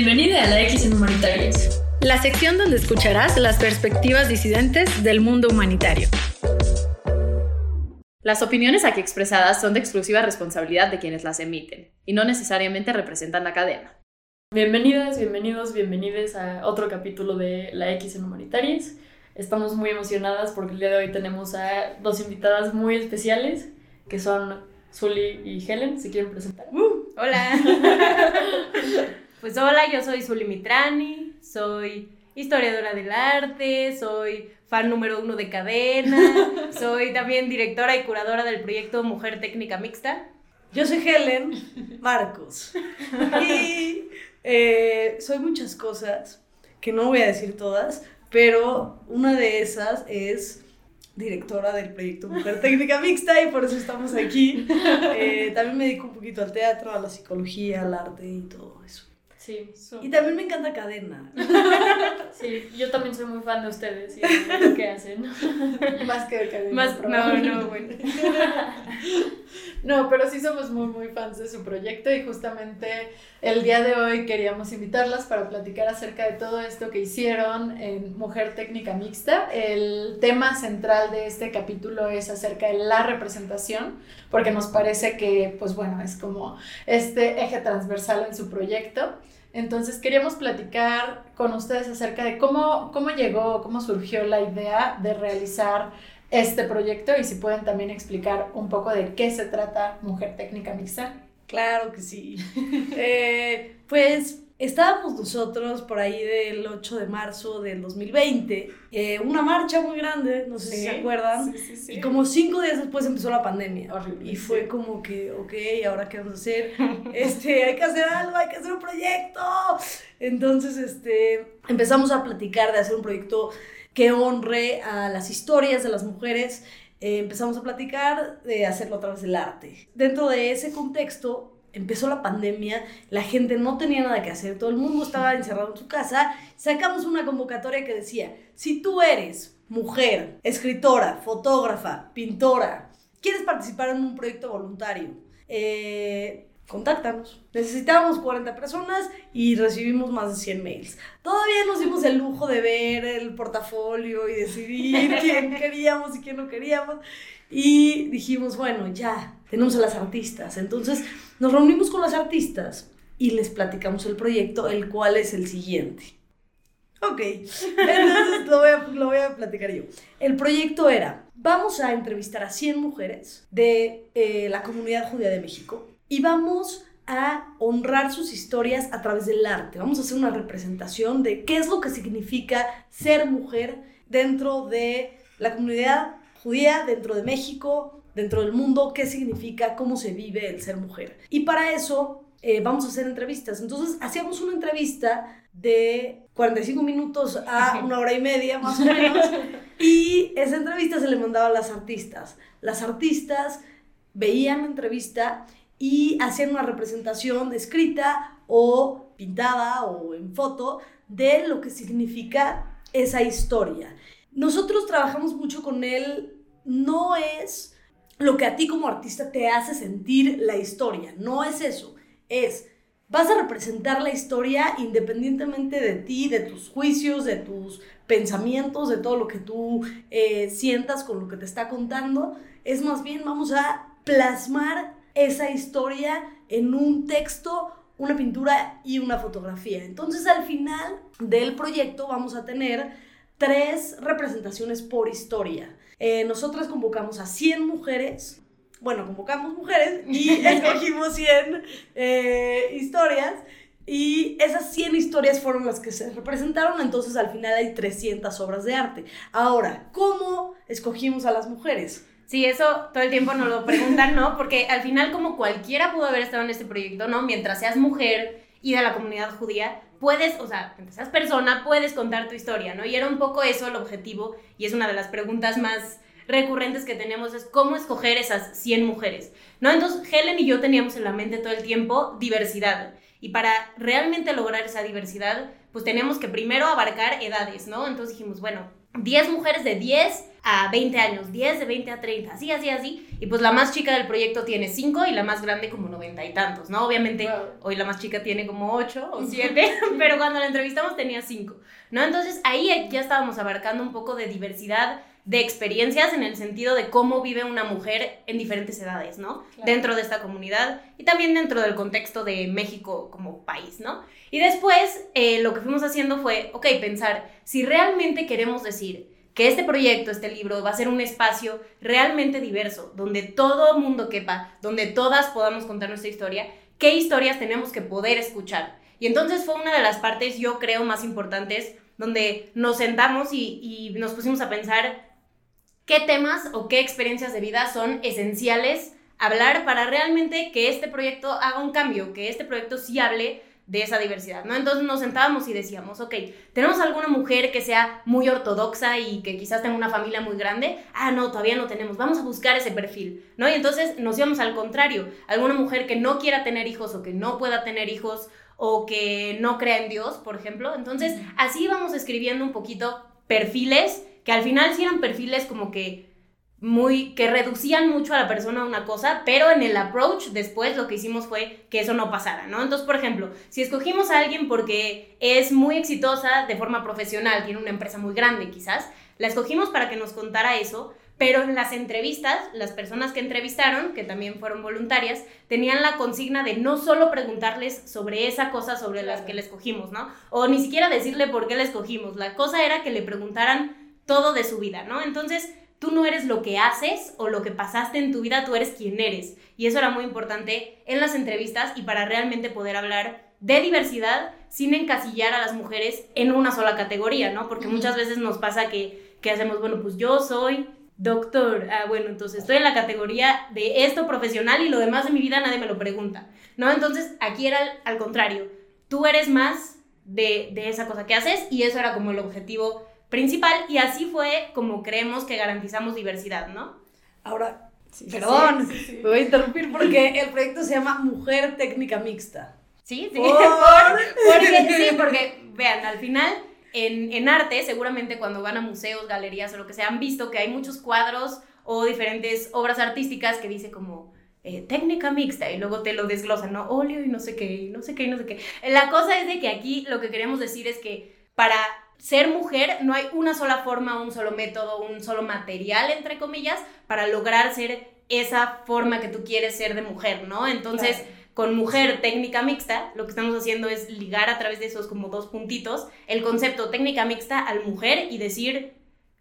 Bienvenida a la X en Humanitarias. La sección donde escucharás las perspectivas disidentes del mundo humanitario. Las opiniones aquí expresadas son de exclusiva responsabilidad de quienes las emiten y no necesariamente representan la cadena. Bienvenidas, bienvenidos, bienvenides a otro capítulo de La X en Humanitarias. Estamos muy emocionadas porque el día de hoy tenemos a dos invitadas muy especiales que son Zully y Helen. ¿Se quieren presentar? Uh, hola. pues hola, yo soy Zully Mitrani, soy historiadora del arte, soy fan número uno de cadena, soy también directora y curadora del proyecto Mujer Técnica Mixta. Yo soy Helen Marcos y eh, soy muchas cosas que no voy a decir todas, pero una de esas es directora del proyecto Mujer Técnica Mixta y por eso estamos aquí. Eh, también me dedico un poquito al teatro, a la psicología, al arte y todo Sí. Y también me encanta cadena. Sí, yo también soy muy fan de ustedes y de lo que hacen. Más que de cadena. Más, no, no, bueno. No, pero sí somos muy, muy fans de su proyecto y justamente el día de hoy queríamos invitarlas para platicar acerca de todo esto que hicieron en Mujer Técnica Mixta. El tema central de este capítulo es acerca de la representación, porque nos parece que, pues bueno, es como este eje transversal en su proyecto. Entonces queríamos platicar con ustedes acerca de cómo, cómo llegó, cómo surgió la idea de realizar este proyecto y si pueden también explicar un poco de qué se trata Mujer Técnica Mixta. Claro que sí. Eh, pues estábamos nosotros por ahí del 8 de marzo del 2020, eh, una marcha muy grande, no sé si se acuerdan, Sí, sí, sí. y como cinco días después empezó la pandemia. Horrible, Y fue sí. como que, ok, ¿ahora qué vamos a hacer? Este, hay que hacer algo, hay que hacer un proyecto. Entonces, este, empezamos a platicar de hacer un proyecto que honre a las historias de las mujeres. Eh, empezamos a platicar de hacerlo a través del arte. Dentro de ese contexto, empezó la pandemia, la gente no tenía nada que hacer, todo el mundo estaba encerrado en su casa. Sacamos una convocatoria que decía, si tú eres mujer, escritora, fotógrafa, pintora, quieres participar en un proyecto voluntario, eh, contáctanos. Necesitábamos 40 personas y recibimos más de 100 mails. Todavía nos dimos el lujo de ver el portafolio y decidir quién queríamos y quién no queríamos. Y dijimos, bueno, ya, tenemos a las artistas. Entonces nos reunimos con las artistas y les platicamos el proyecto, el cual es el siguiente. Ok, entonces lo voy, a, lo voy a platicar yo. El proyecto era, vamos a entrevistar a 100 mujeres de eh, la comunidad judía de México y vamos a honrar sus historias a través del arte. Vamos a hacer una representación de qué es lo que significa ser mujer dentro de la comunidad judía, dentro de México, dentro del mundo, qué significa, cómo se vive el ser mujer. Y para eso eh, vamos a hacer entrevistas. Entonces hacíamos una entrevista de 45 minutos a una hora y media más o menos y esa entrevista se le mandaba a las artistas. Las artistas veían la entrevista y hacían una representación escrita o pintada o en foto de lo que significa esa historia. Nosotros trabajamos mucho con él, no es lo que a ti como artista te hace sentir la historia, no es eso, es vas a representar la historia independientemente de ti, de tus juicios, de tus pensamientos, de todo lo que tú eh, sientas con lo que te está contando, es más bien vamos a plasmar esa historia en un texto, una pintura y una fotografía. Entonces al final del proyecto vamos a tener tres representaciones por historia. Eh, nosotras convocamos a 100 mujeres, bueno, convocamos mujeres y escogimos 100 eh, historias y esas 100 historias fueron las que se representaron, entonces al final hay 300 obras de arte. Ahora, ¿cómo escogimos a las mujeres? Sí, eso todo el tiempo nos lo preguntan, ¿no? Porque al final como cualquiera pudo haber estado en este proyecto, ¿no? Mientras seas mujer y de la comunidad judía, puedes, o sea, mientras seas persona, puedes contar tu historia, ¿no? Y era un poco eso el objetivo y es una de las preguntas más recurrentes que tenemos es cómo escoger esas 100 mujeres, ¿no? Entonces, Helen y yo teníamos en la mente todo el tiempo diversidad. Y para realmente lograr esa diversidad, pues teníamos que primero abarcar edades, ¿no? Entonces dijimos, bueno, 10 mujeres de 10 a 20 años, 10 de 20 a 30, así, así, así. Y pues la más chica del proyecto tiene 5 y la más grande como 90 y tantos, ¿no? Obviamente Wow. hoy la más chica tiene como 8 o 7, pero cuando la entrevistamos tenía 5, ¿no? Entonces ahí ya estábamos abarcando un poco de diversidad de experiencias en el sentido de cómo vive una mujer en diferentes edades, ¿no? Claro. Dentro de esta comunidad y también dentro del contexto de México como país, ¿no? Y después eh, lo que fuimos haciendo fue, ok, pensar si realmente queremos decir que este proyecto, este libro, va a ser un espacio realmente diverso, donde todo mundo quepa, donde todas podamos contar nuestra historia, qué historias tenemos que poder escuchar. Y entonces fue una de las partes, yo creo, más importantes, donde nos sentamos y, nos pusimos a pensar qué temas o qué experiencias de vida son esenciales hablar para realmente que este proyecto haga un cambio, que este proyecto sí hable de esa diversidad, ¿no? Entonces nos sentábamos y decíamos, ok, ¿tenemos alguna mujer que sea muy ortodoxa y que quizás tenga una familia muy grande? Ah, no, todavía no tenemos, vamos a buscar ese perfil, ¿no? Y entonces nos íbamos al contrario, alguna mujer que no quiera tener hijos o que no pueda tener hijos o que no crea en Dios, por ejemplo. Entonces, así íbamos escribiendo un poquito perfiles que al final sí eran perfiles como que muy que reducían mucho a la persona a una cosa, pero en el approach después lo que hicimos fue que eso no pasara, ¿no? Entonces, por ejemplo, si escogimos a alguien porque es muy exitosa de forma profesional, tiene una empresa muy grande quizás, la escogimos para que nos contara eso, pero en las entrevistas, las personas que entrevistaron, que también fueron voluntarias, tenían la consigna de no solo preguntarles sobre esa cosa sobre las que le escogimos, ¿no? O ni siquiera decirle por qué la escogimos. La cosa era que le preguntaran todo de su vida, ¿no? Entonces, tú no eres lo que haces o lo que pasaste en tu vida, tú eres quien eres. Y eso era muy importante en las entrevistas y para realmente poder hablar de diversidad sin encasillar a las mujeres en una sola categoría, ¿no? Porque muchas veces nos pasa que, que hacemos, bueno, pues yo soy doctor, ah, bueno, entonces estoy en la categoría de esto profesional y lo demás de mi vida nadie me lo pregunta, ¿no? Entonces aquí era al, al contrario, tú eres más de, de esa cosa que haces y eso era como el objetivo principal y así fue como creemos que garantizamos diversidad, ¿no? Ahora, perdón, sí, sí, sí. me voy a interrumpir porque el proyecto se llama Mujer Técnica Mixta. Sí, sí. Por- Porque, sí, porque vean, al final en, en arte, seguramente cuando van a museos, galerías o lo que sea, han visto que hay muchos cuadros o diferentes obras artísticas que dice como eh, técnica mixta y luego te lo desglosan, ¿no? Óleo y no sé qué, y no sé qué, y no sé qué. La cosa es de que aquí lo que queremos decir es que para ser mujer no hay una sola forma, un solo método, un solo material, entre comillas, para lograr ser esa forma que tú quieres ser de mujer, ¿no? Entonces, Claro. con mujer técnica mixta, lo que estamos haciendo es ligar a través de esos como dos puntitos el concepto técnica mixta al mujer y decir,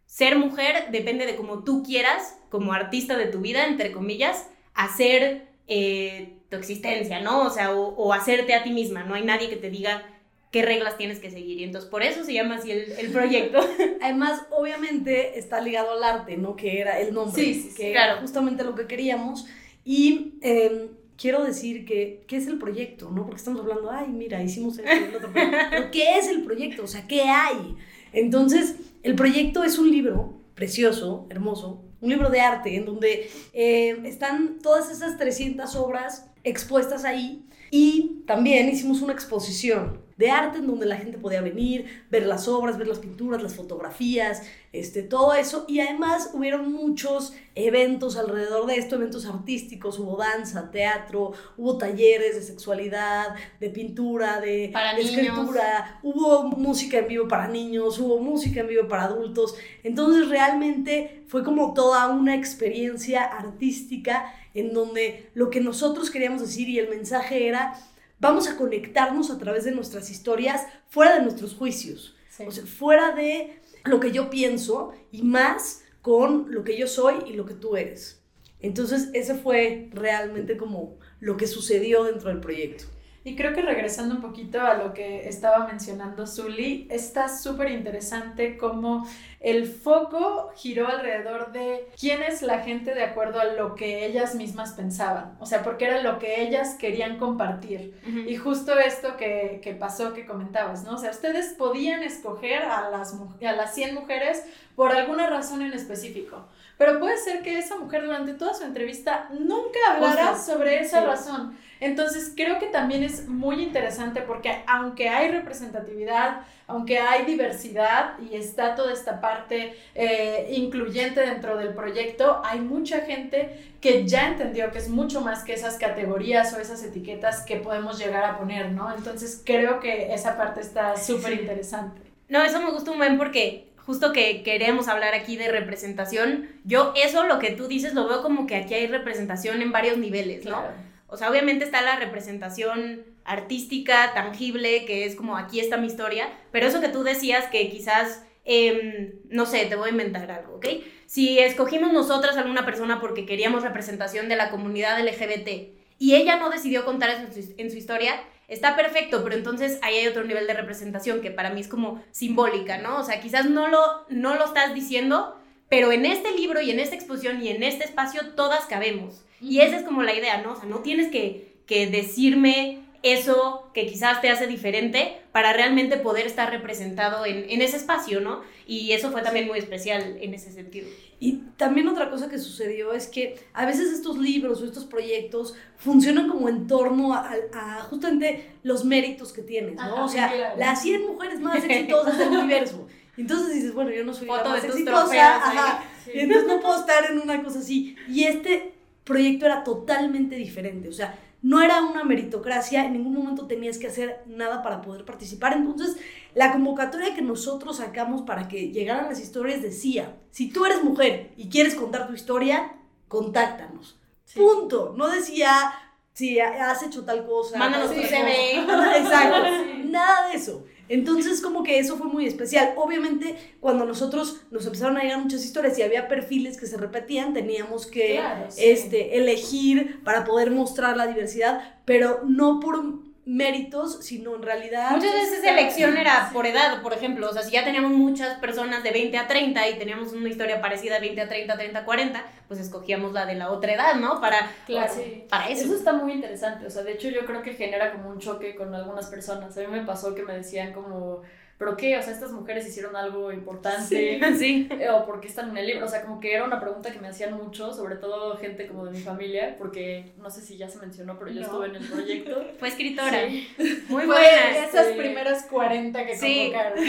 ser mujer depende de cómo tú quieras, como artista de tu vida, entre comillas, hacer eh, tu existencia, ¿no? O sea, o, o hacerte a ti misma, no hay nadie que te diga qué reglas tienes que seguir. Y entonces por eso se llama así el, el proyecto. Además, obviamente está ligado al arte, ¿no? Que era el nombre. Sí, sí, sí, que claro. era justamente lo que queríamos. Y eh, quiero decir que, ¿qué es el proyecto? ¿no? Porque estamos hablando, ay, mira, hicimos esto el otro. Pero ¿qué es el proyecto? O sea, ¿qué hay? Entonces, el proyecto es un libro precioso, hermoso, un libro de arte en donde eh, están todas esas 300 obras expuestas ahí. Y también hicimos una exposición de arte en donde la gente podía venir, ver las obras, ver las pinturas, las fotografías, este, todo eso. Y además hubieron muchos eventos alrededor de esto, eventos artísticos, hubo danza, teatro, hubo talleres de sexualidad, de pintura, de, Para de escritura, hubo música en vivo para niños, hubo música en vivo para adultos. Entonces realmente fue como toda una experiencia artística en donde lo que nosotros queríamos decir y el mensaje era, vamos a conectarnos a través de nuestras historias fuera de nuestros juicios, Sí. o sea, fuera de lo que yo pienso y más con lo que yo soy y lo que tú eres. Entonces, ese fue realmente como lo que sucedió dentro del proyecto. Y creo que regresando un poquito a lo que estaba mencionando Zully, está súper interesante cómo el foco giró alrededor de quién es la gente de acuerdo a lo que ellas mismas pensaban, o sea, porque era lo que ellas querían compartir. Y justo esto que, que pasó, que comentabas, ¿no? O sea, ustedes podían escoger a las, a las 100 mujeres por alguna razón en específico, pero puede ser que esa mujer durante toda su entrevista nunca hablara sobre esa Sí. razón. Entonces, creo que también es muy interesante porque aunque hay representatividad, aunque hay diversidad y está toda esta parte parte eh, incluyente dentro del proyecto, hay mucha gente que ya entendió que es mucho más que esas categorías o esas etiquetas que podemos llegar a poner, ¿no? Entonces creo que esa parte está súper interesante. No, eso me gusta un buen porque justo que queremos hablar aquí de representación, yo eso lo que tú dices lo veo como que aquí hay representación en varios niveles, ¿no? O sea, obviamente está la representación artística, tangible, que es como aquí está mi historia, pero eso que tú decías que quizás, em, no sé, te voy a inventar algo, ¿ok? Si escogimos nosotras a alguna persona porque queríamos representación de la comunidad LGBT y ella no decidió contar eso en su, en su historia, está perfecto, pero entonces ahí hay otro nivel de representación que para mí es como simbólica, ¿no? O sea, quizás no lo, no lo estás diciendo, pero en este libro y en esta exposición y en este espacio todas cabemos. Y esa es como la idea, ¿no? O sea, no tienes que, que decirme eso que quizás te hace diferente para realmente poder estar representado en, en ese espacio, ¿no? Y eso fue también muy especial en ese sentido. Y también otra cosa que sucedió es que a veces estos libros o estos proyectos funcionan como en torno a, a justamente los méritos que tienes, ¿no? Ajá, o sea, claro. las 100 mujeres más exitosas del universo. Entonces dices, bueno, yo no soy Foto la más exitosa, ajá, y entonces no puedo estar en una cosa así. Y este proyecto era totalmente diferente, o sea, no era una meritocracia, en ningún momento tenías que hacer nada para poder participar. Entonces, la convocatoria que nosotros sacamos para que llegaran las historias decía, si tú eres mujer y quieres contar tu historia, contáctanos. Punto. No decía, si has hecho tal cosa. Mándanos tu CV. Exacto. Nada de eso. Entonces, como que eso fue muy especial. Obviamente, cuando nosotros nos empezaron a llegar muchas historias y había perfiles que se repetían, teníamos que Claro, sí. este, elegir para poder mostrar la diversidad, pero no por méritos, sino en realidad... Muchas veces esa elección era por edad, por ejemplo. O sea, si ya teníamos muchas personas de 20 a 30 y teníamos una historia parecida de 20 a 30, 30 a 40, pues escogíamos la de la otra edad, ¿no? Para, Claro. para eso. Eso está muy interesante, o sea, de hecho yo creo que genera como un choque con algunas personas. A mí me pasó que me decían como, ¿pero qué? O sea, estas mujeres hicieron algo importante. Sí. eh, O por qué están en el libro. O sea, como que era una pregunta que me hacían mucho, sobre todo gente como de mi familia, porque no sé si ya se mencionó, pero yo No. estuve en el proyecto. Fue escritora. Sí. Muy Fue buena. esas sí. primeras 40 que Sí. convocaron.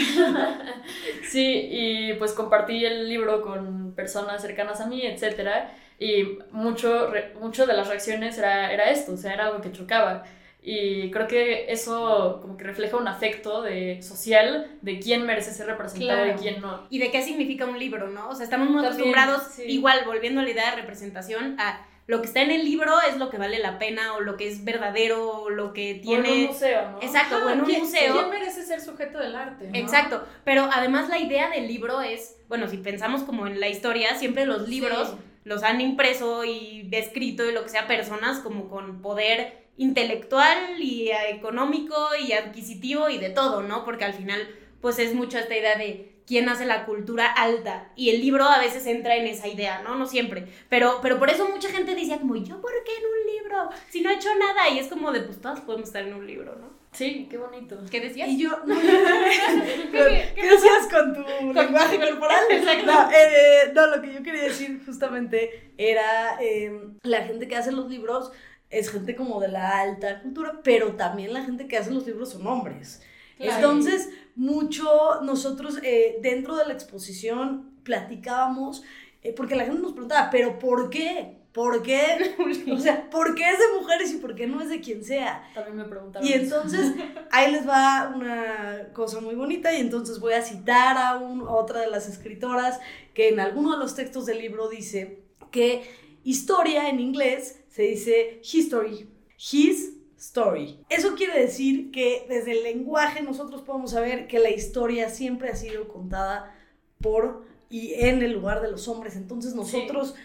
Sí, y pues compartí el libro con personas cercanas a mí, etcétera, y mucho, re- mucho de las reacciones era, era esto, o sea, era algo que chocaba. Y creo que eso como que refleja un afecto de, social de quién merece ser representado Claro. y quién no. y de qué significa un libro, ¿no? O sea, estamos muy También, acostumbrados, sí. igual, volviendo a la idea de representación, a lo que está en el libro es lo que vale la pena, o lo que es verdadero, o lo que O en un tiene... museo, ¿no? Exacto, o en un ¿Quién- museo. ¿Quién merece ser sujeto del arte? no? Exacto, pero además la idea del libro es, bueno, si pensamos como en la historia, siempre los libros Sí. los han impreso y escrito y lo que sea personas como con poder intelectual y económico y adquisitivo y de todo, ¿no? Porque al final pues es mucho esta idea de quién hace la cultura alta y el libro a veces entra en esa idea, ¿no? No siempre, pero, pero por eso mucha gente decía como, ¿yo por qué en un libro? Si no he hecho nada y es como de, pues todas podemos estar en un libro, ¿no? Sí, qué bonito. ¿Qué decías? Y yo, ¿qué, ¿qué decías con tu lenguaje corporal? No, eh, no, lo que yo quería decir justamente era eh, la gente que hace los libros es gente como de la alta cultura, pero también la gente que hace los libros son hombres. Claro. Entonces, mucho nosotros eh, dentro de la exposición platicábamos, eh, porque la gente nos preguntaba, ¿pero por qué? ¿Por qué? O sea, ¿por qué es de mujeres y por qué no es de quien sea? También me preguntaron. Y entonces ahí les va una cosa muy bonita y entonces voy a citar a, un- a otra de las escritoras que en alguno de los textos del libro dice que historia en inglés se dice history, his story. Eso quiere decir que desde el lenguaje nosotros podemos saber que la historia siempre ha sido contada por y en el lugar de los hombres. Entonces nosotros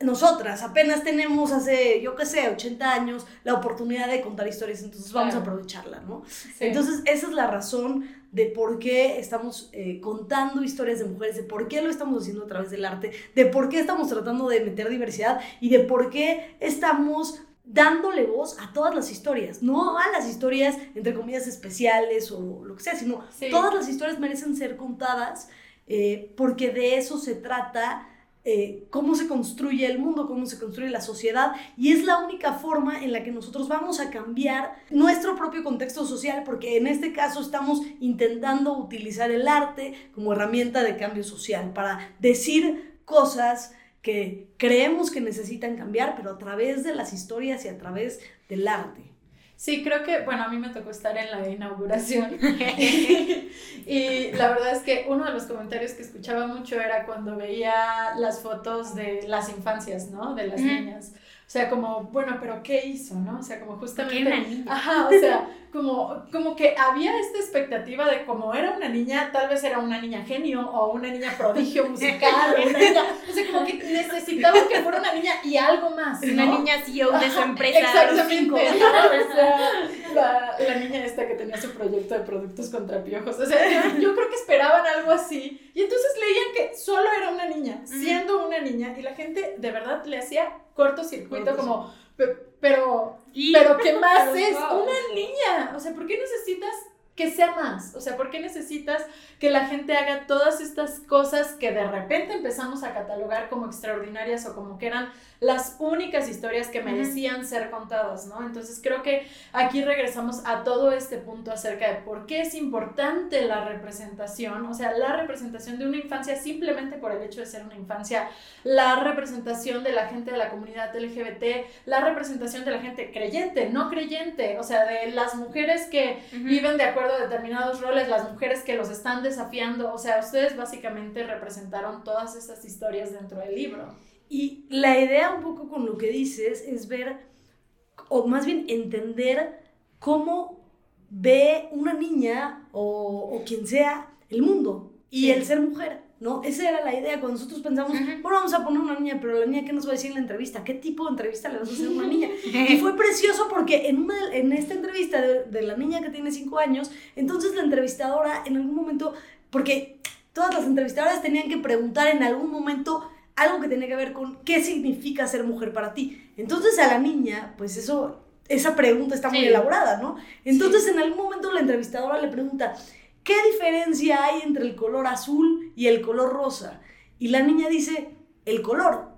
nosotras apenas tenemos hace, yo qué sé, 80 años la oportunidad de contar historias, entonces vamos a aprovecharla, ¿no? Sí. Entonces esa es la razón de por qué estamos eh, contando historias de mujeres, de por qué lo estamos haciendo a través del arte, de por qué estamos tratando de meter diversidad y de por qué estamos dándole voz a todas las historias, no a las historias entre comillas especiales o lo que sea, sino Sí. todas las historias merecen ser contadas eh, porque de eso se trata eh, cómo se construye el mundo, cómo se construye la sociedad, y es la única forma en la que nosotros vamos a cambiar nuestro propio contexto social, porque en este caso estamos intentando utilizar el arte como herramienta de cambio social, para decir cosas que creemos que necesitan cambiar, pero a través de las historias y a través del arte. Sí, creo que, bueno, a mí me tocó estar en la inauguración. y la verdad es que uno de los comentarios que escuchaba mucho era cuando veía las fotos de las infancias, ¿no? De las niñas. O sea, como, bueno, pero ¿qué hizo, no? O sea, como justamente... niña? Ajá, o sea, como, como que había esta expectativa de como era una niña, tal vez era una niña genio o una niña prodigio musical, o, una niña, o sea, como que necesitaban que fuera una niña y algo más, ¿no? Una niña CEO de su empresa. Exactamente. O sea, la, la, niña esta que tenía su proyecto de productos contra piojos. O sea, yo creo que esperaban algo así. Y entonces leían que solo era una niña, siendo una niña, y la gente de verdad le hacía cortocircuito, como, pero, pero ¿qué más es? Una niña. O sea, ¿por qué necesitas que sea más. O sea, ¿por qué necesitas que la gente haga todas estas cosas que de repente empezamos a catalogar como extraordinarias o como que eran las únicas historias que merecían ser contadas, ¿no? Entonces creo que aquí regresamos a todo este punto acerca de por qué es importante la representación, o sea, la representación de una infancia simplemente por el hecho de ser una infancia, la representación de la gente de la comunidad LGBT, la representación de la gente creyente, no creyente, o sea, de las mujeres que viven de acuerdo a determinados roles, las mujeres que los están desafiando, o sea, ustedes básicamente representaron todas estas historias dentro del libro. Y la idea un poco con lo que dices es ver, o más bien entender cómo ve una niña o, o quien sea el mundo y el ser mujer, ¿no? Esa era la idea cuando nosotros pensamos, bueno, vamos a poner una niña, pero la niña, ¿qué nos va a decir en la entrevista? ¿Qué tipo de entrevista le vas a hacer a una niña? y fue precioso porque en, una, en esta entrevista de, de la niña que tiene cinco años, entonces la entrevistadora en algún momento, porque todas las entrevistadoras tenían que preguntar en algún momento algo que tenía que ver con qué significa ser mujer para ti. Entonces a la niña, pues eso, esa pregunta está muy elaborada, ¿no? Entonces en algún momento la entrevistadora le pregunta, ¿qué diferencia hay entre el color azul y el color rosa? Y la niña dice, el color.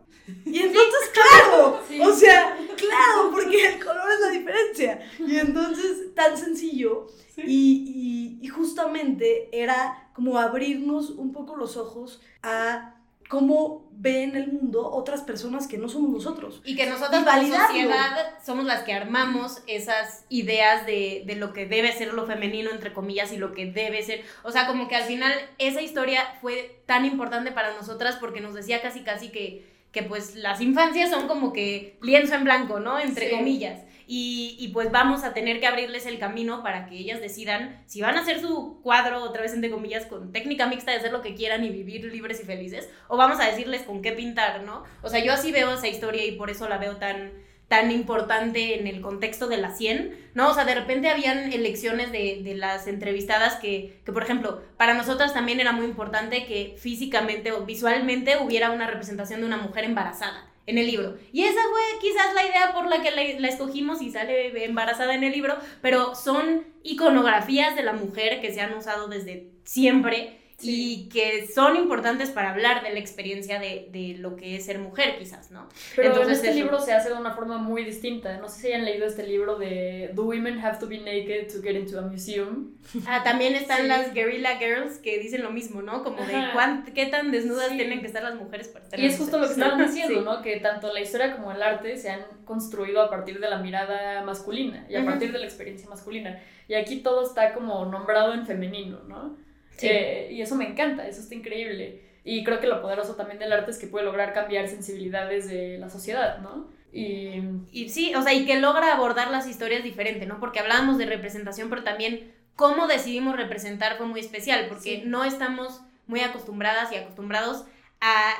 Y entonces, claro, o sea, claro, porque el color es la diferencia. Y entonces, tan sencillo. Y, y, y justamente era como abrirnos un poco los ojos a cómo ven el mundo otras personas que no somos nosotros. Y que nosotros como sociedad somos las que armamos esas ideas de, de, lo que debe ser lo femenino, entre comillas, y lo que debe ser. O sea, como que al final esa historia fue tan importante para nosotras porque nos decía casi casi que, que pues las infancias son como que lienzo en blanco, ¿no? Entre sí. comillas. Y, y, pues vamos a tener que abrirles el camino para que ellas decidan si van a hacer su cuadro, otra vez entre comillas, con técnica mixta de hacer lo que quieran y vivir libres y felices, o vamos a decirles con qué pintar, ¿no? O sea, yo así veo esa historia y por eso la veo tan, tan importante en el contexto de la 100, ¿no? O sea, de repente habían elecciones de, las entrevistadas que, que, por ejemplo, para nosotras también era muy importante que físicamente o visualmente hubiera una representación de una mujer embarazada en el libro. Y esa fue quizás la idea por la que la, la, escogimos y sale embarazada en el libro, pero son iconografías de la mujer que se han usado desde siempre sí. y que son importantes para hablar de la experiencia de, de, lo que es ser mujer, quizás, ¿no? Pero Entonces, en este eso. libro se hace de una forma muy distinta. No sé si hayan leído este libro de Do Women Have to Be Naked to Get into a Museum? Ah, también están sí. las Guerrilla Girls que dicen lo mismo, ¿no? Como de cuán, qué tan desnudas sí. tienen que estar las mujeres para estar Y es justo lo que estaban diciendo, ¿no? Que tanto la historia como el arte se han construido a partir de la mirada masculina y a partir de la experiencia masculina. Y aquí todo está como nombrado en femenino, ¿no? Sí. Eh, y eso me encanta, eso está increíble. Y creo que lo poderoso también del arte es que puede lograr cambiar sensibilidades de la sociedad, ¿no? Y... y sí, o sea, y que logra abordar las historias diferente, ¿no? Porque hablábamos de representación, pero también cómo decidimos representar fue muy especial, porque sí. no estamos muy acostumbradas y acostumbrados a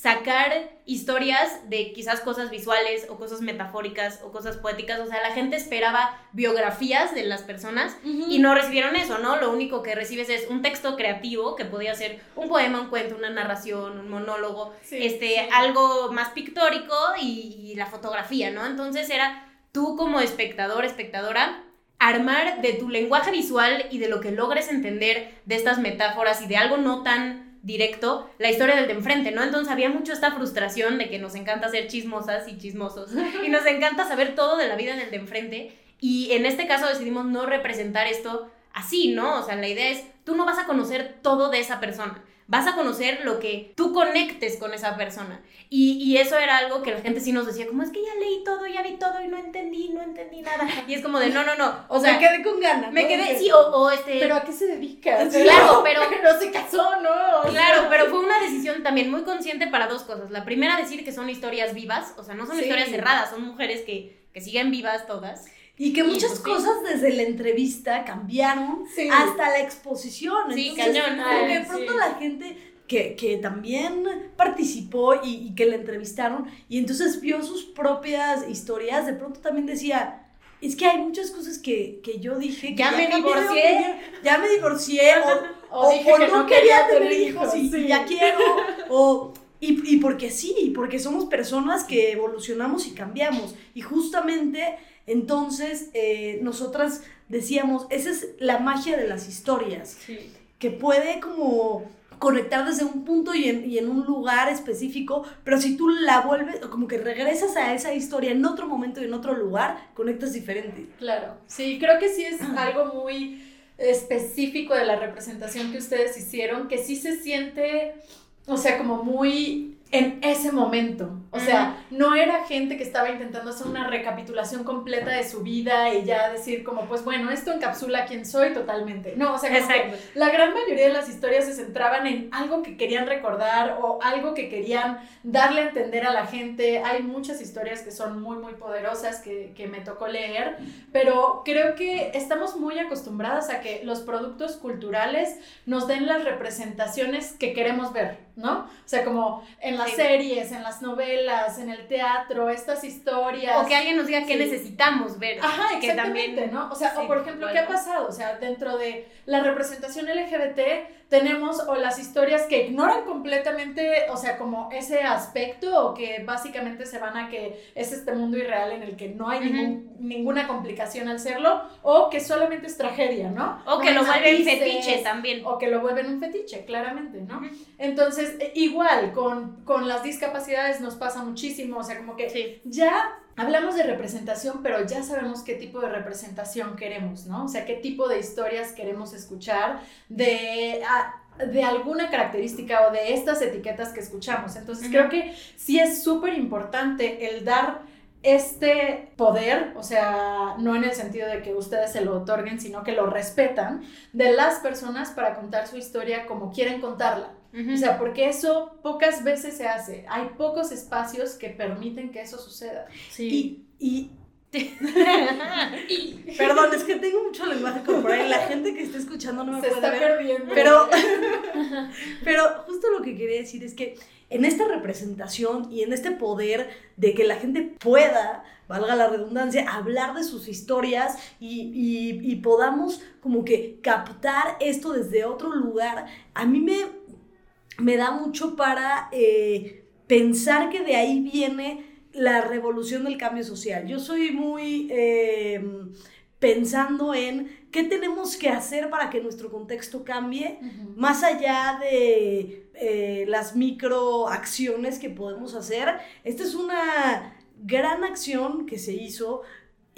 sacar historias de quizás cosas visuales o cosas metafóricas o cosas poéticas. O sea, la gente esperaba biografías de las personas uh -huh. y no recibieron eso, ¿no? Lo único que recibes es un texto creativo que podía ser un poema, un cuento, una narración, un monólogo, sí, este, sí. algo más pictórico y, y la fotografía, ¿no? Entonces era tú como espectador, espectadora, armar de tu lenguaje visual y de lo que logres entender de estas metáforas y de algo no tan directo la historia del de enfrente, ¿no? Entonces había mucho esta frustración de que nos encanta ser chismosas y chismosos y nos encanta saber todo de la vida del de enfrente y en este caso decidimos no representar esto así, ¿no? O sea, la idea es, tú no vas a conocer todo de esa persona vas a conocer lo que tú conectes con esa persona. Y, y, eso era algo que la gente sí nos decía, como es que ya leí todo, ya vi todo y no entendí, no entendí nada. Y es como de, no, no, no. O, sea, me quedé con ganas. Me quedé, sí, o, o, este... Pero ¿a qué se dedica? Claro, pero... no se casó, ¿no? claro, pero fue una decisión también muy consciente para dos cosas. La primera, decir que son historias vivas, o sea, no son historias cerradas, son mujeres que, que siguen vivas todas. Y que muchas pues cosas desde la entrevista cambiaron hasta la exposición. Sí, cañón. Porque de pronto la gente que, que también participó y, y, que le entrevistaron y entonces vio sus propias historias, de pronto también decía, es que hay muchas cosas que, que yo dije. Que ya, me divorcié. Ya me divorcié. O, o, o, no, quería tener hijos y, ya quiero. O, y, y porque sí, porque somos personas que evolucionamos y cambiamos. Y justamente entonces eh, nosotras decíamos, esa es la magia de las historias. Que puede como conectar desde un punto y en, y en, un lugar específico, pero si tú la vuelves, como que regresas a esa historia en otro momento y en otro lugar, conectas diferente. Claro, sí, creo que sí es algo muy específico de la representación que ustedes hicieron, que sí se siente, o sea, como muy en ese momento. O sea, no era gente que estaba intentando hacer una recapitulación completa de su vida y ya decir como, pues bueno, esto encapsula quién soy totalmente. No, o sea, la gran mayoría de las historias se centraban en algo que querían recordar o algo que querían darle a entender a la gente. Hay muchas historias que son muy, muy poderosas que, que me tocó leer, pero creo que estamos muy acostumbradas a que los productos culturales nos den las representaciones que queremos ver, ¿no? O sea, como en las series, en las novelas, en el teatro, estas historias. O que alguien nos diga qué necesitamos ver. Ajá, exactamente, ¿no? O sea, o por ejemplo, ¿qué ha pasado? O sea, dentro de la representación LGBT tenemos o las historias que ignoran completamente, o sea, como ese aspecto o que básicamente se van a que es este mundo irreal en el que no hay ninguna complicación al serlo o que solamente es tragedia, ¿no? O que lo vuelven fetiche también. O que lo vuelven un fetiche, claramente, ¿no? Entonces, e, igual, con, con, las discapacidades nos pasa muchísimo, o sea, como que ya hablamos de representación, pero ya sabemos qué tipo de representación queremos, ¿no? O sea, qué tipo de historias queremos escuchar, de... de alguna característica o de estas etiquetas que escuchamos. Entonces, creo que sí es súper importante el dar este poder, o sea, no en el sentido de que ustedes se lo otorguen, sino que lo respetan, de las personas para contar su historia como quieren contarla. O sea, porque eso pocas veces se hace. Hay pocos espacios que permiten que eso suceda. Sí. Y, Perdón, es que tengo mucho lenguaje corporal y la gente que está escuchando no me se puede está perdiendo. Pero, pero justo lo que quería decir es que en esta representación y en este poder de que la gente pueda, valga la redundancia, hablar de sus historias y, y podamos como que captar esto desde otro lugar, a mí me, me da mucho para eh, pensar que de ahí viene la revolución del cambio social. Yo soy muy em, pensando en qué tenemos que hacer para que nuestro contexto cambie, más allá de eh, las microacciones que podemos hacer. Esta es una gran acción que se hizo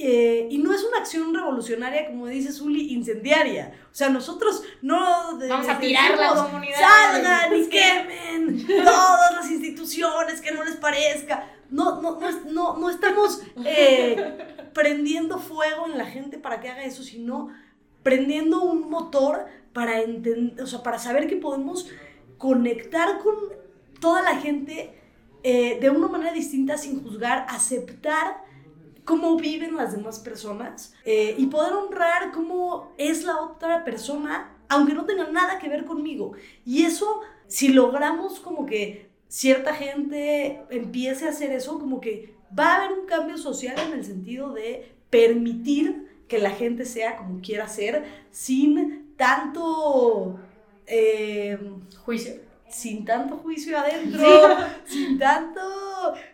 eh, y no es una acción revolucionaria, como dice Zuli, incendiaria. O sea, nosotros no... Vamos a tirar la comunidad. Salgan y quemen todas las instituciones, que no les parezca. No, no, no, no, estamos eh, prendiendo fuego en la gente para que haga eso, sino prendiendo un motor para, entender, o sea, para saber que podemos conectar con toda la gente eh, de una manera distinta, sin juzgar, aceptar cómo viven las demás personas eh, y poder honrar cómo es la otra persona, aunque no tenga nada que ver conmigo. Y eso, si logramos como que cierta gente empiece a hacer eso, como que va a haber un cambio social en el sentido de permitir que la gente sea como quiera ser sin tanto eh, juicio sin tanto juicio adentro, sin tanto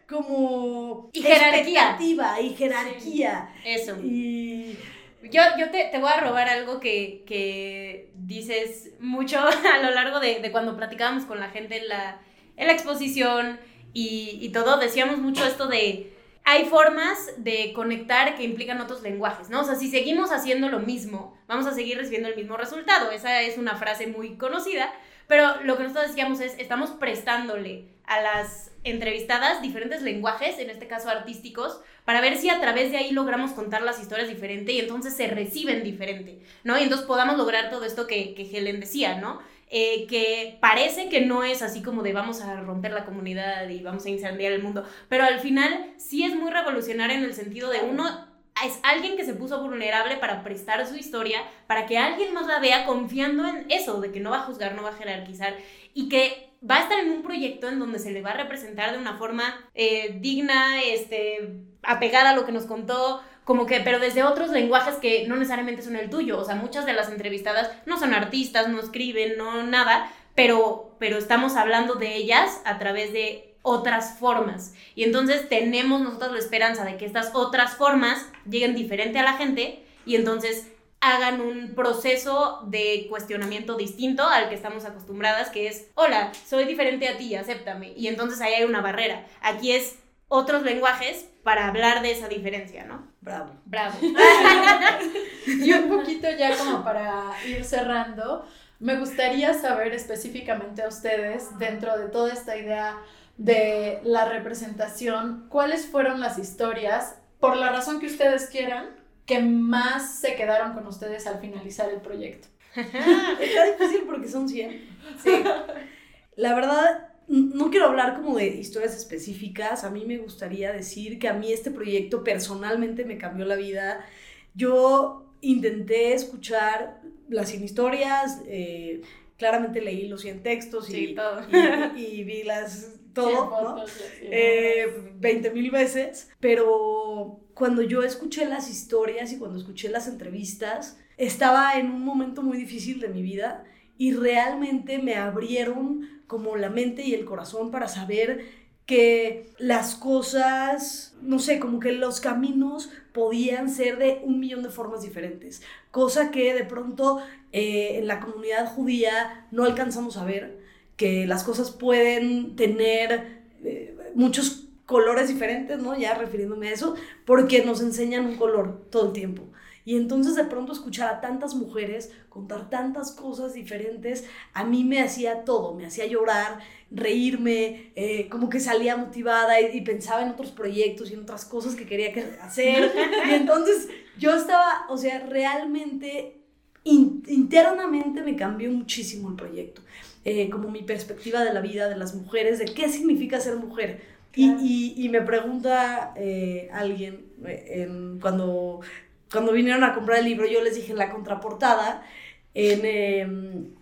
como y jerarquía y jerarquía. Eso. Y Yo, yo te, te voy a robar algo que, que dices mucho a lo largo de, de cuando platicábamos con la gente en la, en la exposición y, y todo. Decíamos mucho esto de hay formas de conectar que implican otros lenguajes, ¿no? O sea, si seguimos haciendo lo mismo, vamos a seguir recibiendo el mismo resultado. Esa es una frase muy conocida, pero lo que nosotros decíamos es, estamos prestándole a las entrevistadas diferentes lenguajes, en este caso artísticos, para ver si a través de ahí logramos contar las historias diferente y entonces se reciben diferente, ¿no? Y entonces podamos lograr todo esto que, que Helen decía, ¿no? Eh, que parece que no es así como de vamos a romper la comunidad y vamos a incendiar el mundo, pero al final sí es muy revolucionario en el sentido de uno es alguien que se puso vulnerable para prestar su historia, para que alguien más la vea confiando en eso, de que no va a juzgar, no va a jerarquizar y que va a estar en un proyecto en donde se le va a representar de una forma eh, digna, este, apegada a lo que nos contó, como que, pero desde otros lenguajes que no necesariamente son el tuyo. O sea, muchas de las entrevistadas no son artistas, no escriben, no nada, pero, pero estamos hablando de ellas a través de otras formas. Y entonces tenemos nosotros la esperanza de que estas otras formas lleguen diferente a la gente y entonces hagan un proceso de cuestionamiento distinto al que estamos acostumbradas, que es, hola, soy diferente a ti, acéptame. Y entonces ahí hay una barrera. Aquí es otros lenguajes para hablar de esa diferencia, ¿no? Bravo. Bravo. y un poquito ya como para ir cerrando, me gustaría saber específicamente a ustedes, dentro de toda esta idea de la representación, cuáles fueron las historias, por la razón que ustedes quieran, que más se quedaron con ustedes al finalizar el proyecto. Está difícil porque son 100. Sí. La verdad, no quiero hablar como de historias específicas, a mí me gustaría decir que a mí este proyecto personalmente me cambió la vida. Yo intenté escuchar las 100 historias, eh, claramente leí los 100 textos y, y, vi las todo, ¿no? Eh, 20 mil veces, pero cuando yo escuché las historias y cuando escuché las entrevistas, estaba en un momento muy difícil de mi vida y realmente me abrieron como la mente y el corazón para saber que las cosas, no sé, como que los caminos podían ser de un millón de formas diferentes, cosa que de pronto eh, en la comunidad judía no alcanzamos a ver, que las cosas pueden tener eh, muchos colores diferentes, ¿no? Ya refiriéndome a eso, porque nos enseñan un color todo el tiempo. Y entonces de pronto escuchar a tantas mujeres contar tantas cosas diferentes, a mí me hacía todo, me hacía llorar, reírme, eh, como que salía motivada y, pensaba en otros proyectos y en otras cosas que quería hacer. Y entonces yo estaba, o sea, realmente internamente me cambió muchísimo el proyecto. Eh, como mi perspectiva de la vida de las mujeres, de qué significa ser mujer. Y, y, me pregunta eh, alguien cuando cuando vinieron a comprar el libro, yo les dije en la contraportada, en, em,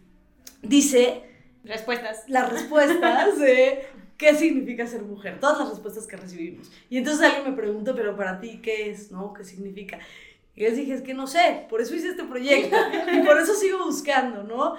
dice... Respuestas. Las respuestas de qué significa ser mujer, todas las respuestas que recibimos. Y entonces alguien me preguntó, pero para ti, ¿qué es? ¿No? ¿Qué significa? Y les dije, es que no sé, por eso hice este proyecto y por eso sigo buscando, ¿no?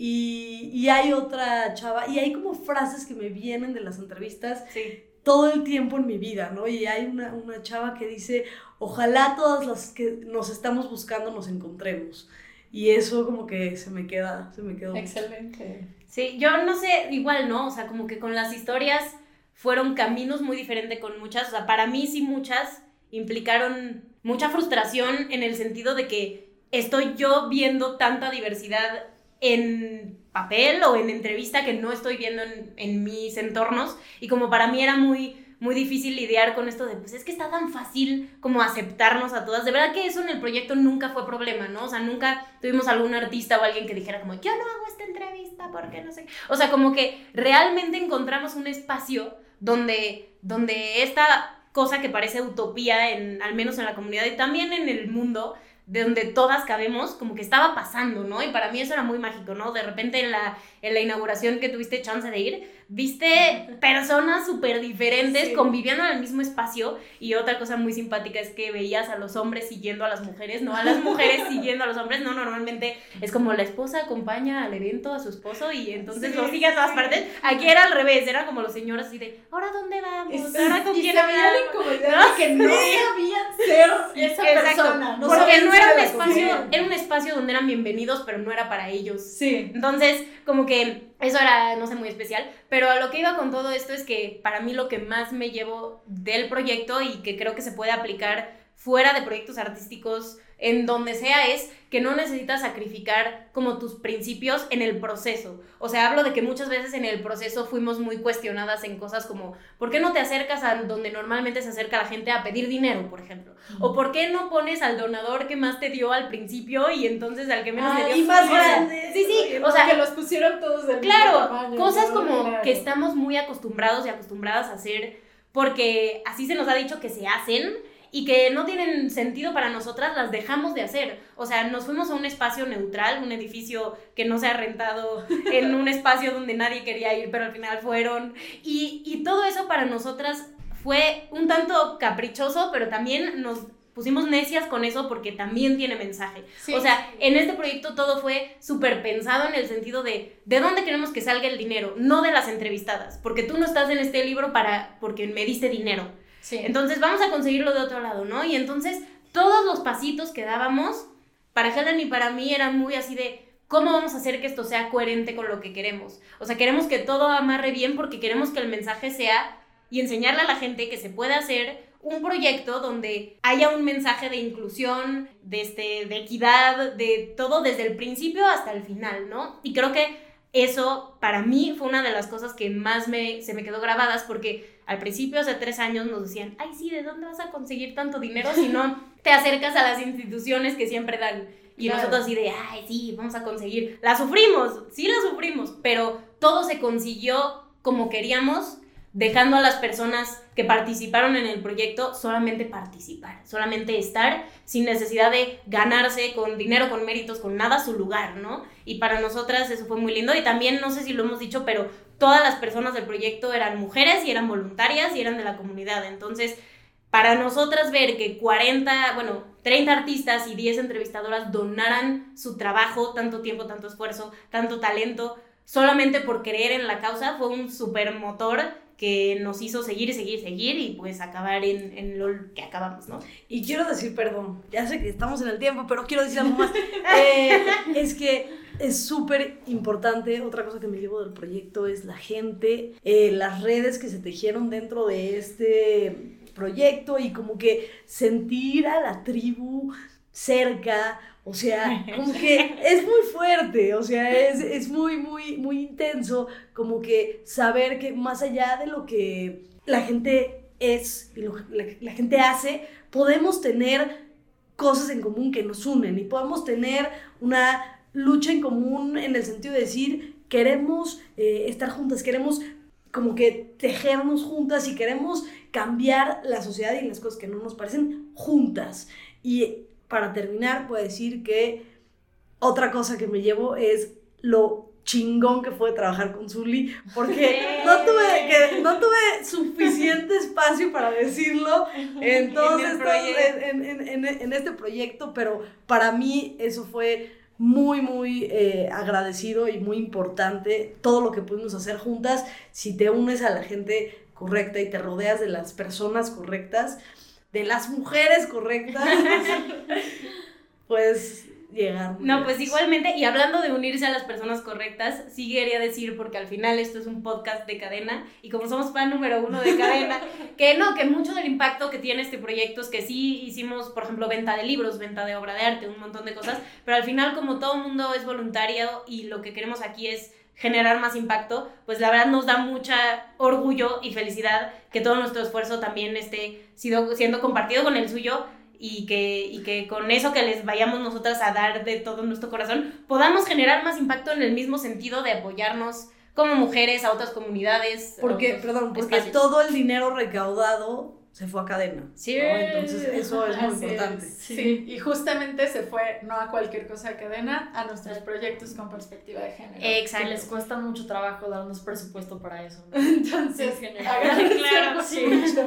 Y, y hay otra chava, y hay como frases que me vienen de las entrevistas sí todo el tiempo en mi vida, ¿no? Y hay una, una chava que dice, ojalá todas las que nos estamos buscando nos encontremos. Y eso como que se me queda, se me quedó. Excelente. Sí, yo no sé, igual, ¿no? O sea, como que con las historias fueron caminos muy diferentes con muchas, o sea, para mí sí muchas implicaron mucha frustración en el sentido de que estoy yo viendo tanta diversidad en papel o en entrevista que no estoy viendo en, mis entornos y como para mí era muy muy difícil lidiar con esto de, pues es que está tan fácil como aceptarnos a todas. De verdad que eso en el proyecto nunca fue problema, ¿no? O sea, nunca tuvimos algún artista o alguien que dijera como, yo no hago esta entrevista porque no sé. O sea, como que realmente encontramos un espacio donde, donde esta cosa que parece utopía, en, al menos en la comunidad y también en el mundo, de donde todas cabemos, como que estaba pasando, ¿no? Y para mí eso era muy mágico, ¿no? De repente en la, en la inauguración que tuviste chance de ir, viste personas súper diferentes conviviendo en el mismo espacio y otra cosa muy simpática es que veías a los hombres siguiendo a las mujeres, no a las mujeres siguiendo a los hombres, no, normalmente es como la esposa acompaña al evento a su esposo y entonces lo sigue a todas partes. Aquí era al revés, era como los señores así de, ¿ahora dónde vamos? ¿Ahora con quién? ¿No? que no sabían ser esa persona, no porque no era un espacio, era un espacio donde eran bienvenidos, pero no era para ellos. Sí. Entonces, como que eso era, no sé, muy especial. Pero a lo que iba con todo esto es que para mí lo que más me llevo del proyecto y que creo que se puede aplicar fuera de proyectos artísticos, en donde sea, es que no necesitas sacrificar como tus principios en el proceso. O sea, hablo de que muchas veces en el proceso fuimos muy cuestionadas en cosas como, ¿por qué no te acercas a donde normalmente se acerca la gente a pedir dinero, por ejemplo? O ¿por qué no pones al donador que más te dio al principio y entonces al que menos Ah, te dio? y más grande. Sí, sí, o sea, que los pusieron todos del mismo Claro, tamaño, cosas como Claro. que estamos muy acostumbrados y acostumbradas a hacer porque así se nos ha dicho que se hacen y que no tienen sentido para nosotras, las dejamos de hacer. O sea, nos fuimos a un espacio neutral, un edificio que no se ha rentado en un espacio donde nadie quería ir, pero al final fueron. Y, y todo eso para nosotras fue un tanto caprichoso, pero también nos pusimos necias con eso porque también tiene mensaje. Sí. O sea, en este proyecto todo fue súper pensado en el sentido de de dónde queremos que salga el dinero, no de las entrevistadas, porque tú no estás en este libro para porque me diste dinero. Entonces vamos a conseguirlo de otro lado, ¿no? Y entonces todos los pasitos que dábamos para Helen y para mí eran muy así de cómo vamos a hacer que esto sea coherente con lo que queremos. O sea, queremos que todo amarre bien porque queremos que el mensaje sea y enseñarle a la gente que se puede hacer un proyecto donde haya un mensaje de inclusión, de, este, de equidad, de todo desde el principio hasta el final, ¿no? Y creo que eso para mí fue una de las cosas que más me, se me quedó grabadas porque al principio, hace tres años, nos decían, ay, sí, ¿de dónde vas a conseguir tanto dinero si no te acercas a las instituciones que siempre dan? Y Claro. nosotros así de, ay, sí, vamos a conseguir. La sufrimos, sí la sufrimos, pero todo se consiguió como queríamos, dejando a las personas que participaron en el proyecto solamente participar, solamente estar sin necesidad de ganarse con dinero, con méritos, con nada su lugar, ¿no? Y para nosotras eso fue muy lindo y también, no sé si lo hemos dicho, pero todas las personas del proyecto eran mujeres y eran voluntarias y eran de la comunidad, entonces para nosotras ver que 40, bueno, 30 artistas y 10 entrevistadoras donaran su trabajo, tanto tiempo, tanto esfuerzo, tanto talento, solamente por creer en la causa, fue un super motor que nos hizo seguir, seguir, seguir y pues acabar en, en lo que acabamos, ¿no? Y quiero decir, perdón, ya sé que estamos en el tiempo, pero quiero decir algo más. Eh, es que es súper importante, otra cosa que me llevo del proyecto es la gente, eh, las redes que se tejieron dentro de este proyecto y como que sentir a la tribu cerca, o sea, como que es muy fuerte, o sea, es, es muy, muy, muy intenso, como que saber que más allá de lo que la gente es y lo que la, la gente hace, podemos tener cosas en común que nos unen y podemos tener una lucha en común en el sentido de decir, queremos eh, estar juntas, queremos como que tejernos juntas y queremos cambiar la sociedad y las cosas que no nos parecen juntas. Y para terminar, puedo decir que otra cosa que me llevo es lo chingón que fue trabajar con Zully, porque no tuve, que, no tuve suficiente espacio para decirlo en en- en- en este proyecto, pero para mí eso fue muy, muy eh, agradecido y muy importante todo lo que pudimos hacer juntas. Si te unes a la gente correcta y te rodeas de las personas correctas, de las mujeres correctas, puedes llegar. No, pues igualmente, y hablando de unirse a las personas correctas, sí quería decir, porque al final esto es un podcast de cadena, y como somos fan número uno de cadena, que no, que mucho del impacto que tiene este proyecto es que sí hicimos, por ejemplo, venta de libros, venta de obra de arte, un montón de cosas, pero al final como todo mundo es voluntario y lo que queremos aquí es generar más impacto, pues la verdad nos da mucha orgullo y felicidad que todo nuestro esfuerzo también esté sido, siendo compartido con el suyo y que, y que con eso que les vayamos nosotras a dar de todo nuestro corazón, podamos generar más impacto en el mismo sentido de apoyarnos como mujeres a otras comunidades. a Porque, otros perdón, porque espacios. todo el dinero recaudado se fue a cadena. Sí. ¿no? Entonces, eso es muy Así importante. es, Sí. y justamente se fue no a cualquier cosa de cadena, a nuestros proyectos con perspectiva de género. Que Exacto. les cuesta mucho trabajo darnos presupuesto para eso. ¿no? Entonces, Sí, Claro, sí. mucho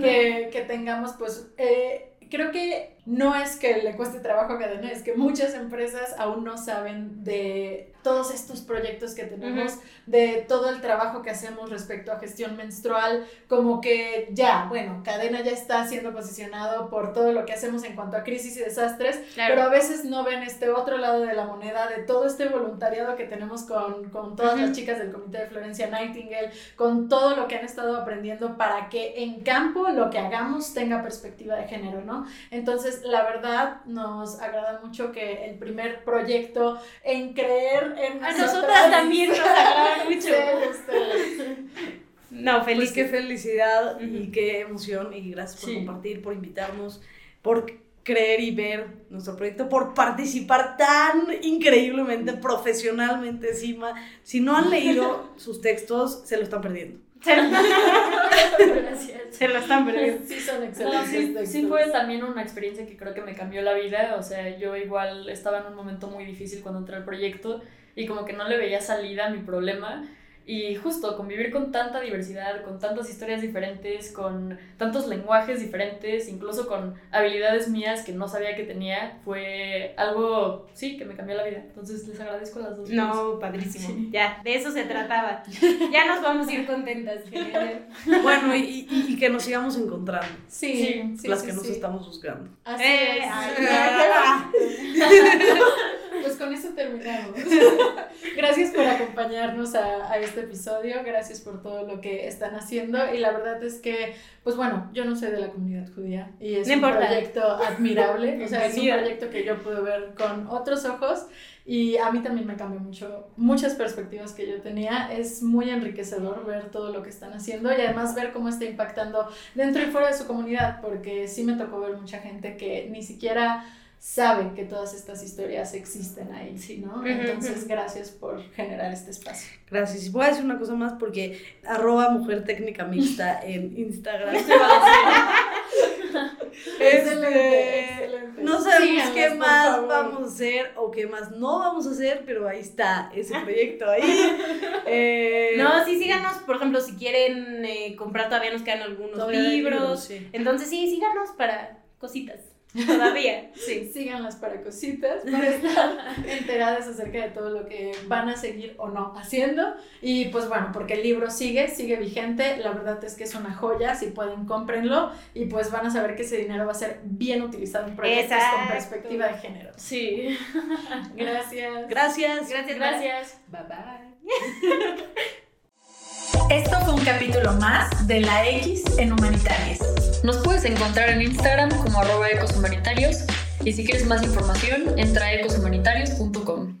que, que tengamos, pues, eh, creo que no es que le cueste trabajo a Cadena, es que muchas empresas aún no saben de todos estos proyectos que tenemos, de todo el trabajo que hacemos respecto a gestión menstrual, como que ya, bueno, Cadena ya está siendo posicionado por todo lo que hacemos en cuanto a crisis y desastres, pero a veces no ven este otro lado de la moneda, de todo este voluntariado que tenemos con, con todas las chicas del Comité de Florencia Nightingale, con todo lo que han estado aprendiendo para que en campo lo que hagamos tenga perspectiva de género, ¿no? Entonces, la verdad, nos agrada mucho que el primer proyecto en creer a nosotras también nos agrada mucho. No, feliz. Pues qué felicidad y qué emoción y gracias por compartir, por invitarnos, por creer y ver nuestro proyecto, por participar tan increíblemente, profesionalmente encima. Si no han leído sus textos, se lo están perdiendo. Gracias. Se lo están perdiendo. Sí, son excelentes. sí, fue también una experiencia que creo que me cambió la vida. O sea, yo igual estaba en un momento muy difícil cuando entré al proyecto y como que no le veía salida a mi problema. Y justo convivir con tanta diversidad, con tantas historias diferentes, con tantos lenguajes diferentes, incluso con habilidades mías que no sabía que tenía, fue algo, sí, que me cambió la vida. Entonces les agradezco las dos. No, padrísimo. Ya, de eso se trataba. ya nos vamos a ir contentas. bueno, y, y, que nos sigamos encontrando. Sí, sí las que nos estamos buscando. Así eh, pues con eso terminamos. gracias por acompañarnos a, a, este episodio, gracias por todo lo que están haciendo y la verdad es que, pues bueno, yo no soy de la comunidad judía y es un proyecto admirable, o sea, es un proyecto que yo puedo ver con otros ojos y a mí también me cambió mucho, muchas perspectivas que yo tenía. Es muy enriquecedor ver todo lo que están haciendo y además ver cómo está impactando dentro y fuera de su comunidad, porque sí me tocó ver mucha gente que ni siquiera sabe que todas estas historias existen ahí, ¿sí, ¿no? Entonces, gracias por generar este espacio. Gracias. Y voy a decir una cosa más porque arroba mujer técnica mixta en Instagram. Este, no sabemos qué más vamos a hacer o qué más no vamos a hacer, pero ahí está ese proyecto ahí. Eh, no, sí, síganos, por ejemplo, si quieren eh, comprar, todavía nos quedan algunos libros. Entonces, sí, síganos para cositas. Todavía, sí. Síganlas para cositas, para estar enteradas acerca de todo lo que van a seguir o no haciendo. Y pues bueno, porque el libro sigue, sigue vigente. La verdad es que es una joya. Si pueden, cómprenlo. Y pues van a saber que ese dinero va a ser bien utilizado en proyectos con perspectiva de género. Sí. Gracias. Gracias. Gracias. Gracias. Bye bye. Esto fue un capítulo más de la X en Humanitarias. Nos puedes encontrar en Instagram como arroba ecoshumanitarios y si quieres más información entra a ecoshumanitarios.com.